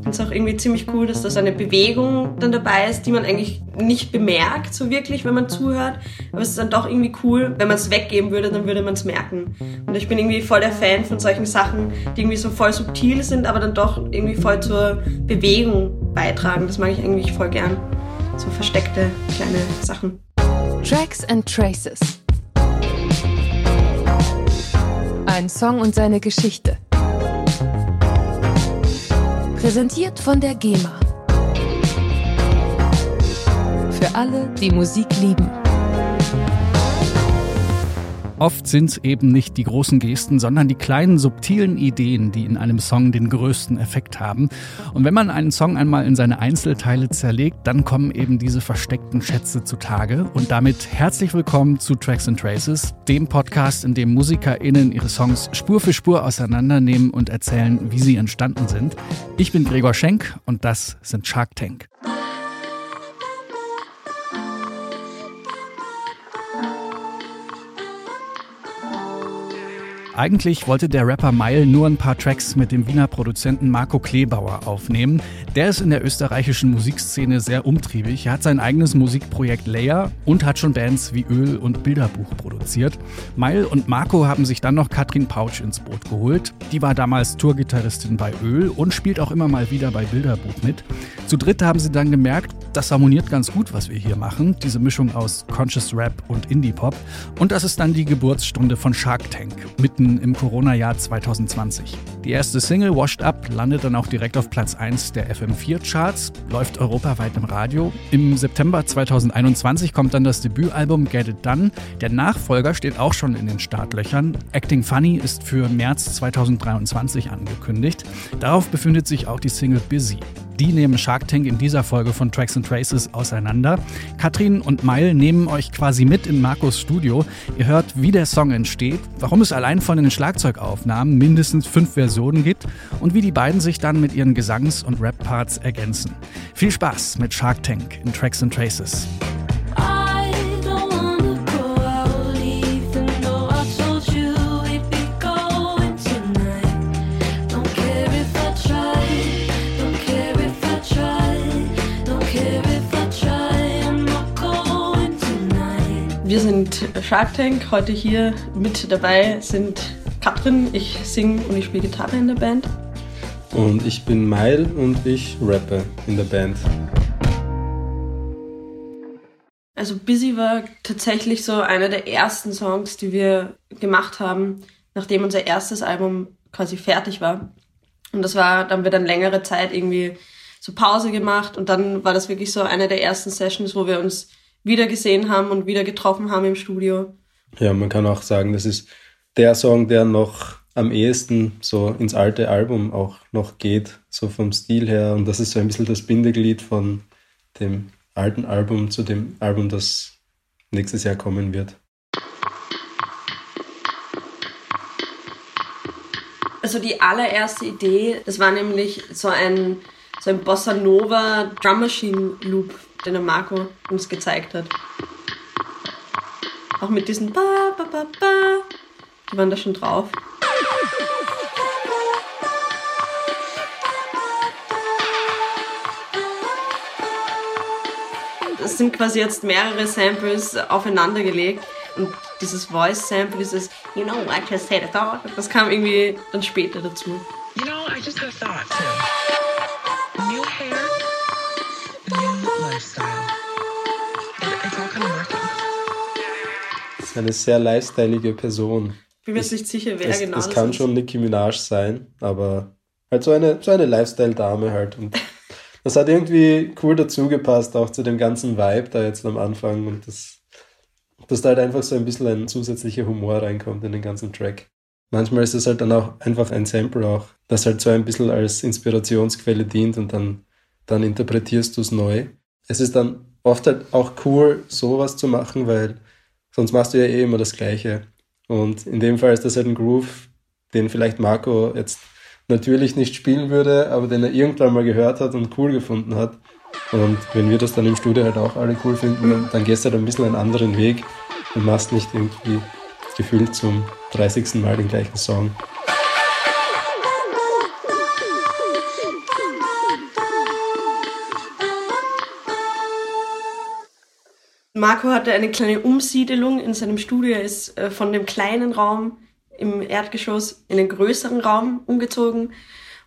Ich finde es auch irgendwie ziemlich cool, dass da so eine Bewegung dann dabei ist, die man eigentlich nicht bemerkt, so wirklich, wenn man zuhört. Aber es ist dann doch irgendwie cool, wenn man es weggeben würde, dann würde man es merken. Und ich bin irgendwie voll der Fan von solchen Sachen, die irgendwie so voll subtil sind, aber dann doch irgendwie voll zur Bewegung beitragen. Das mag ich eigentlich voll gern. So versteckte kleine Sachen. Tracks and Traces. Ein Song und seine Geschichte. Präsentiert von der GEMA. Für alle, die Musik lieben. Oft sind es eben nicht die großen Gesten, sondern die kleinen subtilen Ideen, die in einem Song den größten Effekt haben. Und wenn man einen Song einmal in seine Einzelteile zerlegt, dann kommen eben diese versteckten Schätze zutage. Und damit herzlich willkommen zu Tracks and Traces, dem Podcast, in dem MusikerInnen ihre Songs Spur für Spur auseinandernehmen und erzählen, wie sie entstanden sind. Ich bin Gregor Schenk und das sind Shark Tank. Eigentlich wollte der Rapper Mile nur ein paar Tracks mit dem Wiener Produzenten Marco Kleebauer aufnehmen. Der ist in der österreichischen Musikszene sehr umtriebig. Er hat sein eigenes Musikprojekt Layer und hat schon Bands wie Öl und Bilderbuch produziert. Mile und Marco haben sich dann noch Katrin Pautsch ins Boot geholt. Die war damals Tourgitarristin bei Öl und spielt auch immer mal wieder bei Bilderbuch mit. Zu dritt haben sie dann gemerkt, das harmoniert ganz gut, was wir hier machen. Diese Mischung aus Conscious Rap und Indie-Pop. Und das ist dann die Geburtsstunde von Shark Tank, mitten im Corona-Jahr 2020. Die erste Single Washed Up landet dann auch direkt auf Platz 1 der FM4-Charts, läuft europaweit im Radio. Im September 2021 kommt dann das Debütalbum Get It Done. Der Nachfolger steht auch schon in den Startlöchern. Acting Funny ist für März 2023 angekündigt. Darauf befindet sich auch die Single Busy. Die nehmen Shark Tank in dieser Folge von Tracks and Traces auseinander. Katrin und Meil nehmen euch quasi mit in Markus Studio. Ihr hört, wie der Song entsteht, warum es allein von den Schlagzeugaufnahmen mindestens fünf Versionen gibt und wie die beiden sich dann mit ihren Gesangs- und Rap-Parts ergänzen. Viel Spaß mit Shark Tank in Tracks and Traces. Sind Shark Tank. Heute hier mit dabei sind Katrin, ich singe und ich spiele Gitarre in der Band. Und ich bin Mail und ich rappe in der Band. Also Busy war tatsächlich so einer der ersten Songs, die wir gemacht haben, nachdem unser erstes Album quasi fertig war. Und das war, da haben wir dann längere Zeit irgendwie so Pause gemacht und dann war das wirklich so eine der ersten Sessions, wo wir uns wieder gesehen haben und wieder getroffen haben im Studio. Ja, man kann auch sagen, das ist der Song, der noch am ehesten so ins alte Album auch noch geht, so vom Stil her. Und das ist so ein bisschen das Bindeglied von dem alten Album zu dem Album, das nächstes Jahr kommen wird. Also die allererste Idee, das war nämlich so ein, so ein Bossa Nova Drum Machine Loop, den der Marco uns gezeigt hat. Auch mit diesen Ba, Ba, Ba, Ba. Die waren da schon drauf. Es sind quasi jetzt mehrere Samples aufeinander gelegt und dieses Voice-Sample, dieses You know, I just had a thought, das kam irgendwie dann später dazu. You know, I just had a thought eine sehr lifestyleige Person. Bin mir jetzt nicht sicher, wer Das, genau das kann ist. schon Nicki Minaj sein, aber halt so eine, so eine Lifestyle-Dame halt. Und das hat irgendwie cool dazu gepasst, auch zu dem ganzen Vibe da jetzt am Anfang und das, dass da halt einfach so ein bisschen ein zusätzlicher Humor reinkommt in den ganzen Track. Manchmal ist es halt dann auch einfach ein Sample auch, das halt so ein bisschen als Inspirationsquelle dient und dann, dann interpretierst du es neu. Es ist dann oft halt auch cool, sowas zu machen, weil sonst machst du ja eh immer das Gleiche. Und in dem Fall ist das halt ein Groove, den vielleicht Marco jetzt natürlich nicht spielen würde, aber den er irgendwann mal gehört hat und cool gefunden hat. Und wenn wir das dann im Studio halt auch alle cool finden, dann, gehst du halt ein bisschen einen anderen Weg und machst nicht irgendwie gefühlt zum 30. Mal den gleichen Song. Marco hatte eine kleine Umsiedelung in seinem Studio. Er ist äh, von dem kleinen Raum im Erdgeschoss in den größeren Raum umgezogen.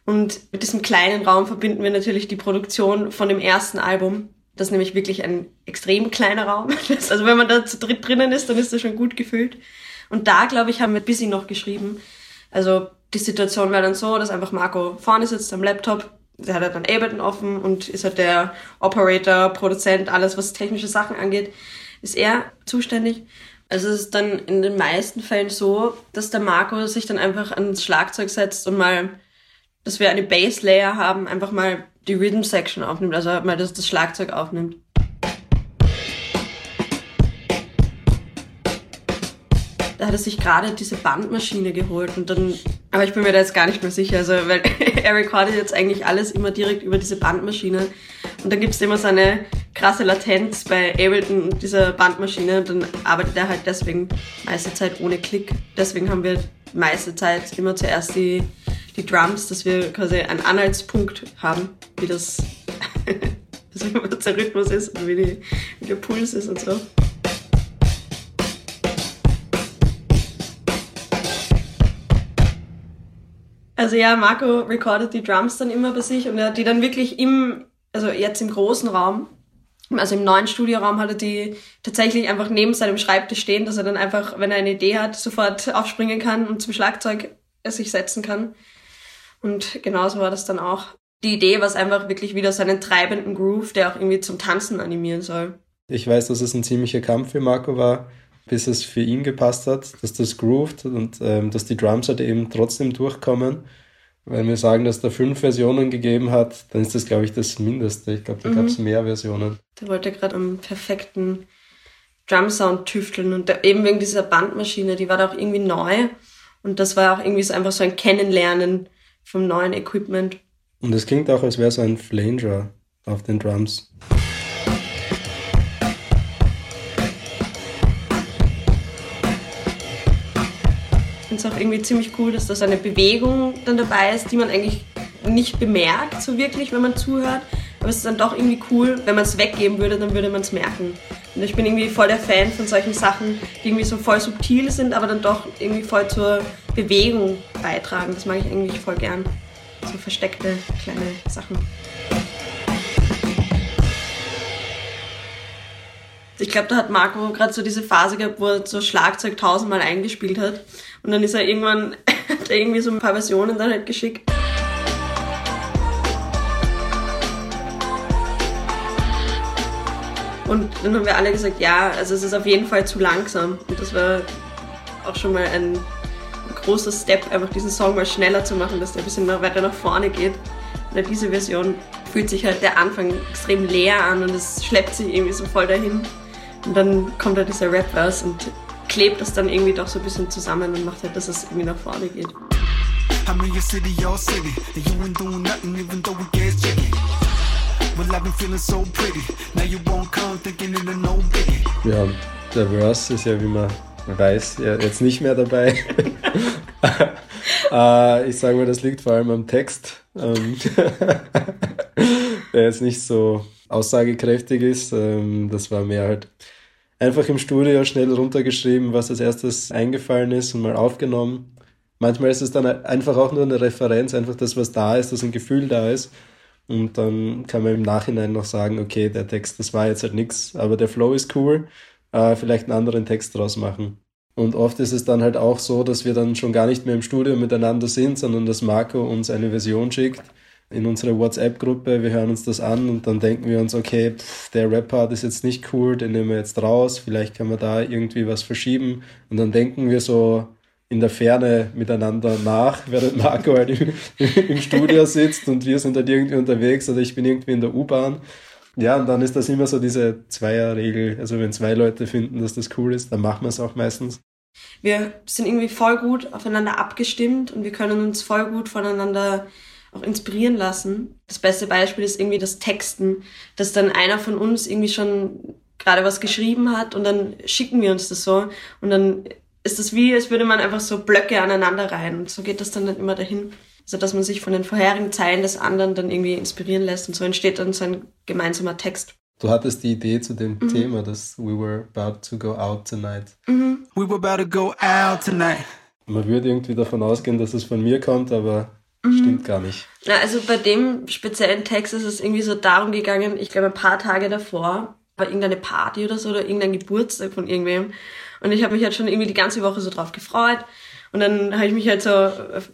Und mit diesem kleinen Raum verbinden wir natürlich die Produktion von dem ersten Album. Das ist nämlich wirklich ein extrem kleiner Raum. Also wenn man da zu dritt drinnen ist, dann ist das schon gut gefüllt. Und da, glaube ich, haben wir Busy noch geschrieben. Also die Situation war dann so, dass einfach Marco vorne sitzt am Laptop. Der hat halt dann Ableton offen und ist halt der Operator, Produzent, alles was technische Sachen angeht, ist er zuständig. Also es ist dann in den meisten Fällen so, dass der Marco sich dann einfach ans Schlagzeug setzt und mal, dass wir eine Bass Layer haben, einfach mal die Rhythm Section aufnimmt, also mal das, das Schlagzeug aufnimmt. Da hat er sich gerade diese Bandmaschine geholt und dann, aber ich bin mir da jetzt gar nicht mehr sicher, also weil er recordet jetzt eigentlich alles immer direkt über diese Bandmaschine und dann gibt's immer so eine krasse Latenz bei Ableton und dieser Bandmaschine und dann arbeitet er halt deswegen meiste Zeit ohne Klick. Deswegen haben wir meiste Zeit immer zuerst die, die Drums, dass wir quasi einen Anhaltspunkt haben, wie das, also wie der Rhythmus ist und wie, die, wie der Puls ist und so. Also ja, Marco recordet die Drums dann immer bei sich und er hat die dann wirklich im, also jetzt im großen Raum, also im neuen Studioraum hat er die tatsächlich einfach neben seinem Schreibtisch stehen, dass er dann einfach, wenn er eine Idee hat, sofort aufspringen kann und zum Schlagzeug sich setzen kann. Und genauso war das dann auch. Die Idee war es einfach wirklich wieder so einen treibenden Groove, der auch irgendwie zum Tanzen animieren soll. Ich weiß, dass es ein ziemlicher Kampf für Marco war, bis es für ihn gepasst hat, dass das groovt und ähm, dass die Drums halt eben trotzdem durchkommen. Wenn wir sagen, dass da fünf Versionen gegeben hat, dann ist das, glaube ich, das Mindeste. Ich glaube, da mhm. gab es mehr Versionen. Der wollte gerade am perfekten Drum-Sound tüfteln und der, eben wegen dieser Bandmaschine, die war da auch irgendwie neu. Und das war auch irgendwie so einfach so ein Kennenlernen vom neuen Equipment. Und es klingt auch, als wäre so ein Flanger auf den Drums. Auch irgendwie ziemlich cool, dass da so eine Bewegung dann dabei ist, die man eigentlich nicht bemerkt, so wirklich, wenn man zuhört. Aber es ist dann doch irgendwie cool, wenn man es weggeben würde, dann würde man es merken. Und ich bin irgendwie voll der Fan von solchen Sachen, die irgendwie so voll subtil sind, aber dann doch irgendwie voll zur Bewegung beitragen. Das mag ich eigentlich voll gern. So versteckte kleine Sachen. Ich glaube, da hat Marco gerade so diese Phase gehabt, wo er so Schlagzeug tausendmal eingespielt hat. Und dann ist er irgendwann, hat er irgendwie so ein paar Versionen dann halt geschickt. Und dann haben wir alle gesagt, ja, also es ist auf jeden Fall zu langsam. Und das war auch schon mal ein großer Step, einfach diesen Song mal schneller zu machen, dass der ein bisschen weiter nach vorne geht. Und diese Version fühlt sich halt der Anfang extrem leer an und es schleppt sich irgendwie so voll dahin. Und dann kommt da dieser Rap-Verse und klebt das dann irgendwie doch so ein bisschen zusammen und macht halt, dass es irgendwie nach vorne geht. Ja, der Verse ist ja, wie man weiß, jetzt nicht mehr dabei. uh, ich sage mal, das liegt vor allem am Text, ähm, der jetzt nicht so aussagekräftig ist. Ähm, das war mehr halt einfach im Studio schnell runtergeschrieben, was als erstes eingefallen ist und mal aufgenommen. Manchmal ist es dann einfach auch nur eine Referenz, einfach das, was da ist, dass ein Gefühl da ist. Und dann kann man im Nachhinein noch sagen, okay, der Text, das war jetzt halt nichts, aber der Flow ist cool, äh, vielleicht einen anderen Text draus machen. Und oft ist es dann halt auch so, dass wir dann schon gar nicht mehr im Studio miteinander sind, sondern dass Marco uns eine Version schickt in unsere WhatsApp-Gruppe, wir hören uns das an und dann denken wir uns, okay, pff, der Rap-Part ist jetzt nicht cool, den nehmen wir jetzt raus, vielleicht kann man da irgendwie was verschieben und dann denken wir so in der Ferne miteinander nach, während Marco halt im, im Studio sitzt und wir sind halt irgendwie unterwegs oder ich bin irgendwie in der U-Bahn. Ja, und dann ist das immer so diese Zweierregel. Also wenn zwei Leute finden, dass das cool ist, dann machen wir es auch meistens. Wir sind irgendwie voll gut aufeinander abgestimmt und wir können uns voll gut voneinander auch inspirieren lassen. Das beste Beispiel ist irgendwie das Texten, dass dann einer von uns irgendwie schon gerade was geschrieben hat und dann schicken wir uns das so und dann ist das wie, als würde man einfach so Blöcke aneinander rein und so geht das dann, dann immer dahin. Also dass man sich von den vorherigen Zeilen des anderen dann irgendwie inspirieren lässt und so entsteht dann so ein gemeinsamer Text. du hattest die Idee zu dem Thema, dass we were about to go out tonight. We were about to go out tonight. Man würde irgendwie davon ausgehen, dass es von mir kommt, aber stimmt gar nicht. Na, also bei dem speziellen Text ist es irgendwie so darum gegangen, ich glaube ein paar Tage davor war irgendeine Party oder so oder irgendein Geburtstag von irgendwem und ich habe mich halt schon irgendwie die ganze Woche so drauf gefreut und dann habe ich mich halt so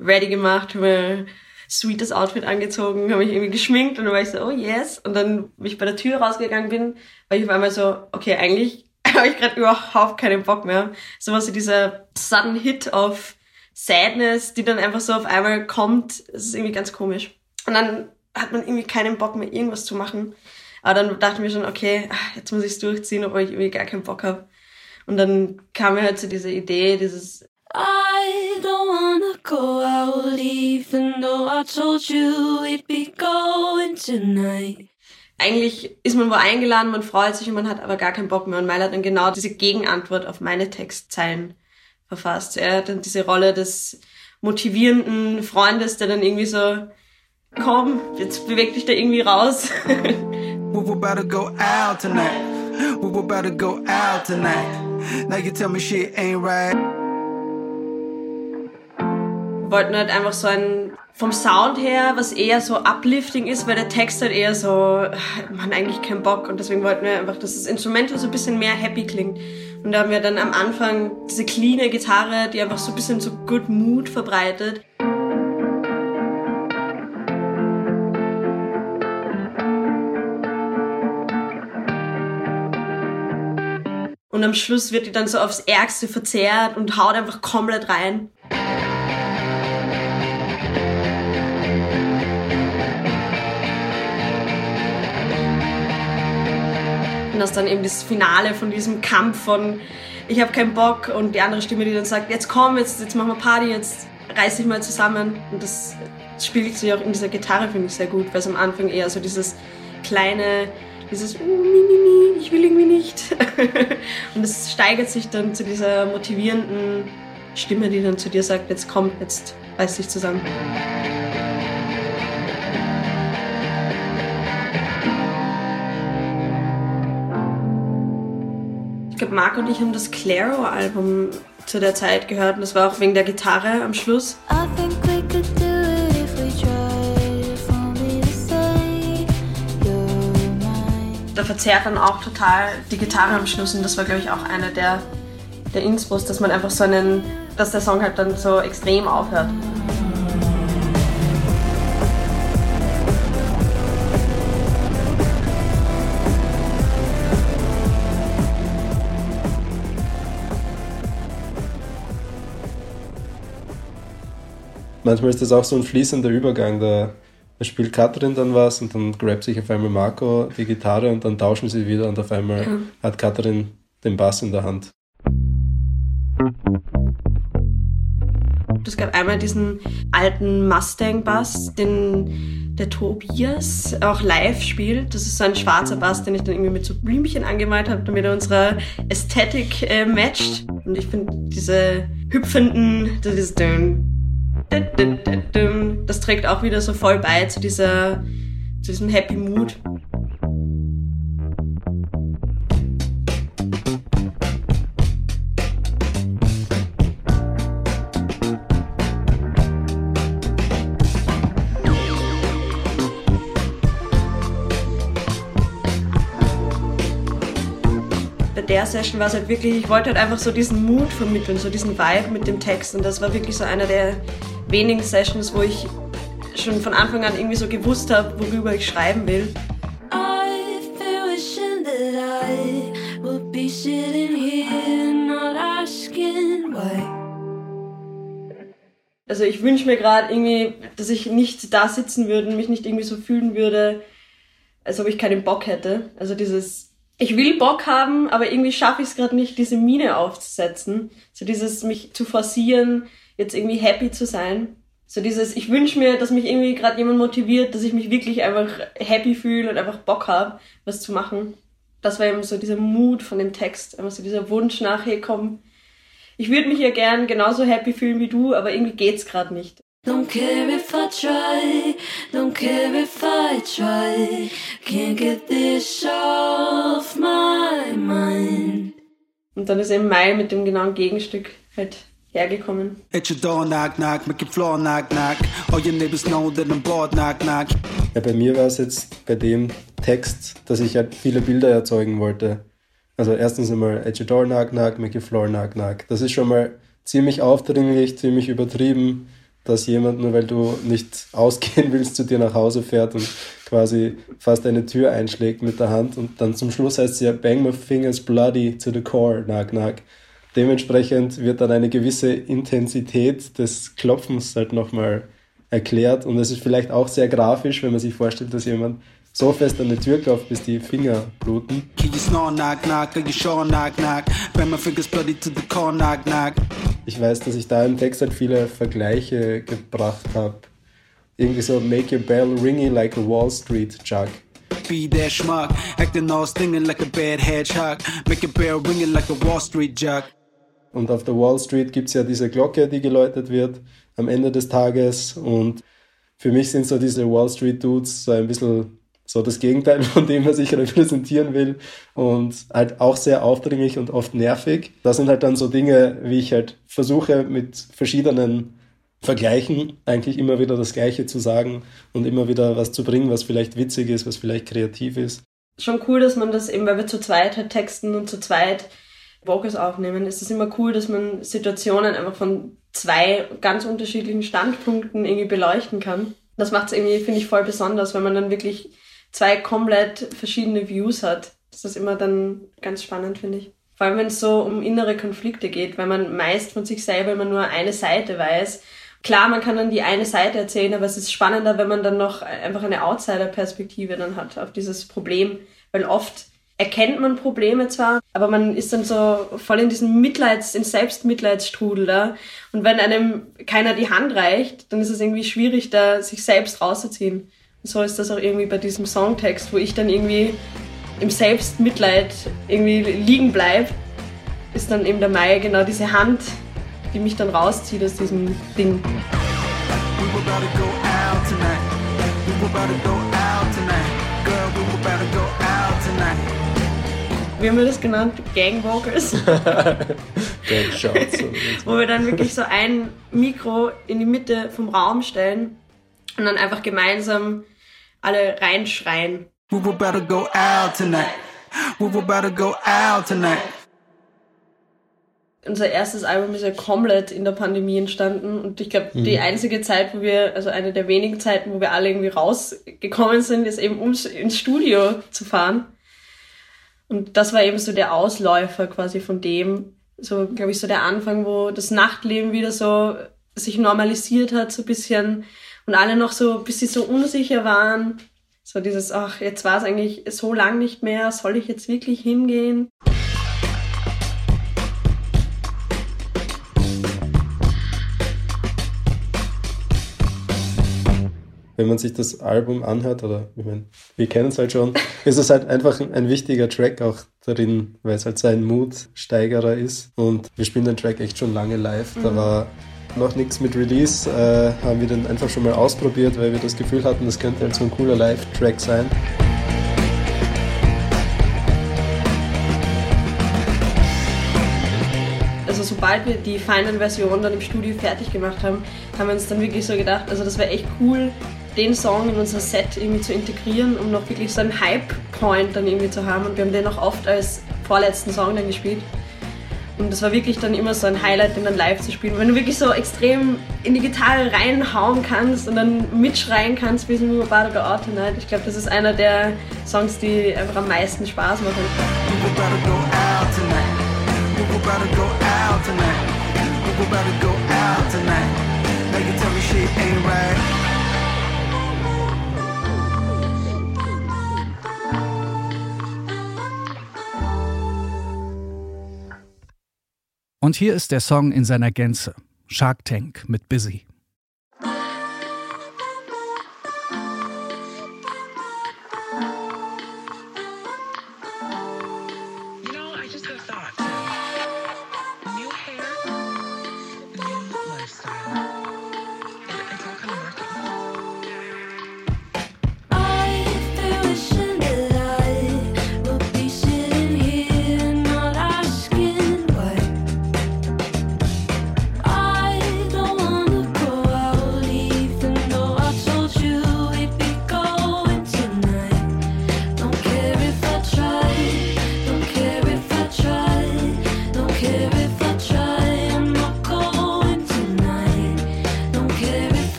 ready gemacht, habe mir sweetes Outfit angezogen, habe mich irgendwie geschminkt und dann war ich so, oh yes und dann, wie ich bei der Tür rausgegangen bin, war ich auf einmal so, okay, eigentlich habe ich gerade überhaupt keinen Bock mehr. So was wie dieser sudden Hit of Sadness, die dann einfach so auf einmal kommt, das ist irgendwie ganz komisch. Und dann hat man irgendwie keinen Bock mehr, irgendwas zu machen. Aber dann dachte ich mir schon, okay, ah, jetzt muss ich es durchziehen, obwohl ich irgendwie gar keinen Bock habe. Und dann kam mir halt so diese Idee, dieses I don't wanna go out even though I told you we'd be going tonight. eigentlich ist man wo eingeladen, man freut sich und man hat aber gar keinen Bock mehr. Und Meil hat dann genau diese Gegenantwort auf meine Textzeilen verfasst. Er hat dann diese Rolle des motivierenden Freundes, der dann irgendwie so, komm, jetzt beweg dich da irgendwie raus. Were about to go out tonight. Now you tell me shit ain't right. Wollten halt einfach so ein, vom Sound her, was eher so uplifting ist, weil der Text halt eher so, man eigentlich keinen Bock und deswegen wollten wir einfach, dass das Instrumental so ein bisschen mehr happy klingt. Und da haben wir dann am Anfang diese cleane Gitarre, die einfach so ein bisschen so good mood verbreitet. Und am Schluss wird die dann so aufs Ärgste verzerrt und haut einfach komplett rein. Und das ist dann eben das Finale von diesem Kampf von ich habe keinen Bock und die andere Stimme, die dann sagt, jetzt komm, jetzt, jetzt machen wir Party, jetzt reiß dich mal zusammen. Und das spiegelt sich auch in dieser Gitarre, finde ich, sehr gut, weil es am Anfang eher so dieses kleine, dieses mi, ich will irgendwie nicht. und es steigert sich dann zu dieser motivierenden Stimme, die dann zu dir sagt, jetzt komm, jetzt reiß dich zusammen. Marc und ich haben das Claro-Album zu der Zeit gehört und das war auch wegen der Gitarre am Schluss. Da verzerrt dann auch total die Gitarre am Schluss und das war, glaube ich, auch einer der, der Inspos, dass man einfach so einen, dass der Song halt dann so extrem aufhört. Manchmal ist das auch so ein fließender Übergang, da, spielt Katrin dann was und dann grabt sich auf einmal Marco die Gitarre und dann tauschen sie wieder und auf einmal hat Katrin den Bass in der Hand. Es gab einmal diesen alten Mustang-Bass, den der Tobias auch live spielt. Das ist so ein schwarzer Bass, den ich dann irgendwie mit so Blümchen angemalt habe, damit er unserer Ästhetik äh, matcht. Und ich finde diese hüpfenden, das ist das trägt auch wieder so voll bei zu dieser, zu diesem Happy Mood. der Session war es halt wirklich, ich wollte halt einfach so diesen Mut vermitteln, so diesen Vibe mit dem Text. Und das war wirklich so einer der wenigen Sessions, wo ich schon von Anfang an irgendwie so gewusst habe, worüber ich schreiben will. Also ich wünsche mir gerade irgendwie, dass ich nicht da sitzen würde und mich nicht irgendwie so fühlen würde, als ob ich keinen Bock hätte. Also dieses, ich will Bock haben, aber irgendwie schaffe ich es gerade nicht, diese Mine aufzusetzen. So dieses, mich zu forcieren, jetzt irgendwie happy zu sein. So dieses, ich wünsche mir, dass mich irgendwie gerade jemand motiviert, dass ich mich wirklich einfach happy fühle und einfach Bock habe, was zu machen. Das war eben so dieser Mut von dem Text, einfach so dieser Wunsch nach, hey komm, ich würde mich ja gern genauso happy fühlen wie du, aber irgendwie geht's gerade nicht. Don't care if I try, don't care if I try. Can't get this off my mind. Und dann ist eben Mai mit dem genauen Gegenstück halt hergekommen. At your door, knock, knock, make your floor, knock, knock. All your neighbors know that I'm bored, knock, knock. Ja, bei mir war es jetzt bei dem Text, dass ich halt viele Bilder erzeugen wollte. Also erstens einmal at your door, knock, knock, make your floor, knock, knock. Das ist schon mal ziemlich aufdringlich, ziemlich übertrieben, dass jemand, nur weil du nicht ausgehen willst, zu dir nach Hause fährt und quasi fast eine Tür einschlägt mit der Hand und dann zum Schluss heißt es ja bang my fingers bloody to the core, knock, knock. Dementsprechend wird dann eine gewisse Intensität des Klopfens halt nochmal erklärt und es ist vielleicht auch sehr grafisch, wenn man sich vorstellt, dass jemand so fest an die Tür klopft, bis die Finger bluten. Ich weiß, dass ich da im Text halt viele Vergleiche gebracht habe. Irgendwie so, make your bell ringy like a Wall Street jug. Be that schmuck, acting all stinging like a bad hedgehog. Make a bell ringing like a Wall Street jug. Und auf der Wall Street gibt's ja diese Glocke, die geläutet wird am Ende des Tages. Und für mich sind so diese Wall Street Dudes so ein bisschen so das Gegenteil von dem, was ich repräsentieren will. Und halt auch sehr aufdringlich und oft nervig. Das sind halt dann so Dinge, wie ich halt versuche mit verschiedenen Vergleichen eigentlich immer wieder das Gleiche zu sagen und immer wieder was zu bringen, was vielleicht witzig ist, was vielleicht kreativ ist. Schon cool, dass man das eben, weil wir zu zweit halt texten und zu zweit Vocals aufnehmen, ist es immer cool, dass man Situationen einfach von zwei ganz unterschiedlichen Standpunkten irgendwie beleuchten kann. Das macht es irgendwie, finde ich, voll besonders, wenn man dann wirklich zwei komplett verschiedene Views hat. Das ist immer dann ganz spannend, finde ich. Vor allem, wenn es so um innere Konflikte geht, weil man meist von sich selber immer nur eine Seite weiß. Klar, man kann dann die eine Seite erzählen, aber es ist spannender, wenn man dann noch einfach eine Outsider-Perspektive dann hat auf dieses Problem. Weil oft erkennt man Probleme zwar, aber man ist dann so voll in diesem Mitleids-, in Selbstmitleidsstrudel da. Und wenn einem keiner die Hand reicht, dann ist es irgendwie schwierig, da sich selbst rauszuziehen. Und so ist das auch irgendwie bei diesem Songtext, wo ich dann irgendwie im Selbstmitleid irgendwie liegen bleib, ist dann eben der Mai genau diese Hand, die mich dann rauszieht aus diesem Ding. We Wie haben wir das genannt? Gang Vocals. Und so. wo wir dann wirklich so ein Mikro in die Mitte vom Raum stellen und dann einfach gemeinsam alle reinschreien. We were about to go out tonight. We were about to go out tonight. Unser erstes Album ist ja komplett in der Pandemie entstanden und ich glaube, die einzige Zeit, wo wir, also eine der wenigen Zeiten, wo wir alle irgendwie rausgekommen sind, ist eben ums ins Studio zu fahren. Und das war eben so der Ausläufer quasi von dem, so glaube ich so der Anfang, wo das Nachtleben wieder so sich normalisiert hat, so bisschen und alle noch so ein bisschen so unsicher waren. So dieses, ach, jetzt war es eigentlich so lang nicht mehr, soll ich jetzt wirklich hingehen? Wenn man sich das Album anhört, oder ich meine, wir kennen es halt schon, ist es halt einfach ein, wichtiger Track auch darin, weil es halt so ein Mood-Steigerer ist. Und wir spielen den Track echt schon lange live. Da war noch nichts mit Release, äh, haben wir den einfach schon mal ausprobiert, weil wir das Gefühl hatten, das könnte halt so ein cooler Live-Track sein. also sobald wir die Final-Version dann im Studio fertig gemacht haben, haben wir uns dann wirklich so gedacht, also das wäre echt cool, den Song in unser Set irgendwie zu integrieren, um noch wirklich so einen Hype-Point dann irgendwie zu haben. Und wir haben den auch oft als vorletzten Song dann gespielt. Und das war wirklich dann immer so ein Highlight, den dann live zu spielen. Wenn du wirklich so extrem in die Gitarre reinhauen kannst und dann mitschreien kannst, wie es to Go Out Tonight. Ich glaube, das ist einer der Songs, die einfach am meisten Spaß machen. We Und hier ist der Song in seiner Gänze. Shark Tank mit Busy.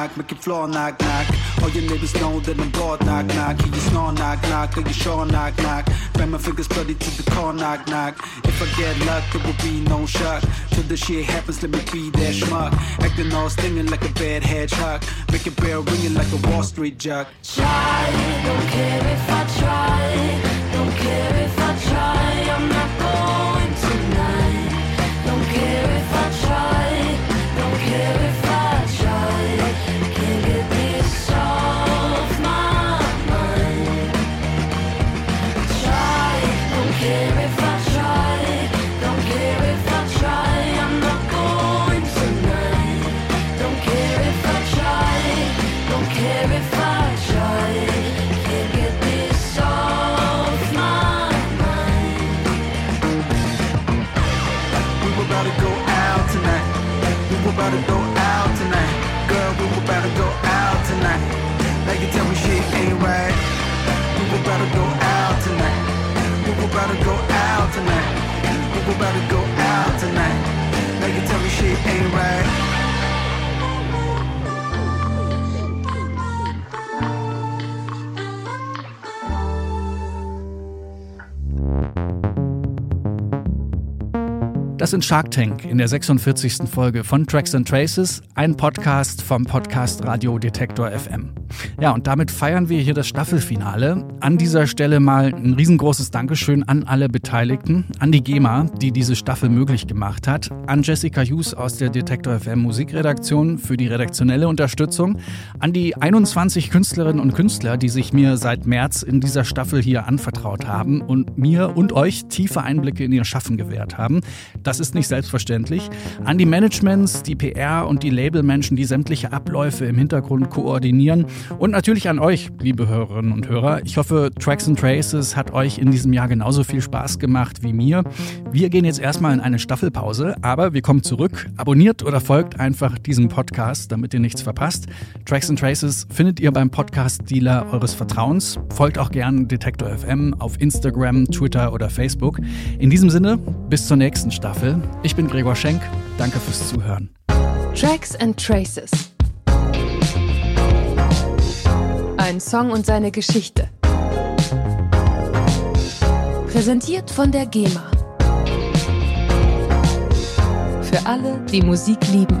Knock, make your floor, knock, knock. All your neighbors know that I'm bored, knock, knock. Hear you snore, knock, knock, are you sure, knock, knock. Bang my fingers bloody to the core, knock, knock. If I get luck, there will be no shock. Till the shit happens, let me be that schmuck. Acting all stinging like a bad hedgehog. Make a bell ringing like a Wall Street jock. Try, don't care if I try. Don't care if about go out tonight. Were about go out tonight. Now you tell me shit ain't right. Das sind Shark Tank in der 46. Folge von Tracks and Traces, ein Podcast vom Podcast Radio Detektor FM. Ja, und damit feiern wir hier das Staffelfinale. An dieser Stelle mal ein riesengroßes Dankeschön an alle Beteiligten, an die GEMA, die diese Staffel möglich gemacht hat, an Jessica Hughes aus der Detektor FM Musikredaktion für die redaktionelle Unterstützung, an die 21 Künstlerinnen und Künstler, die sich mir seit März in dieser Staffel hier anvertraut haben und mir und euch tiefe Einblicke in ihr Schaffen gewährt haben. Das ist nicht selbstverständlich. An die Managements, die PR und die Labelmenschen, die sämtliche Abläufe im Hintergrund koordinieren. Und natürlich an euch, liebe Hörerinnen und Hörer. Ich hoffe, Tracks and Traces hat euch in diesem Jahr genauso viel Spaß gemacht wie mir. Wir gehen jetzt erstmal in eine Staffelpause, aber wir kommen zurück. Abonniert oder folgt einfach diesem Podcast, damit ihr nichts verpasst. Tracks and Traces findet ihr beim Podcast-Dealer eures Vertrauens. Folgt auch gern Detektor FM auf Instagram, Twitter oder Facebook. In diesem Sinne, bis zur nächsten Staffel. Ich bin Gregor Schenk. Danke fürs Zuhören. Tracks and Traces. Ein Song und seine Geschichte. Präsentiert von der GEMA. Für alle, die Musik lieben.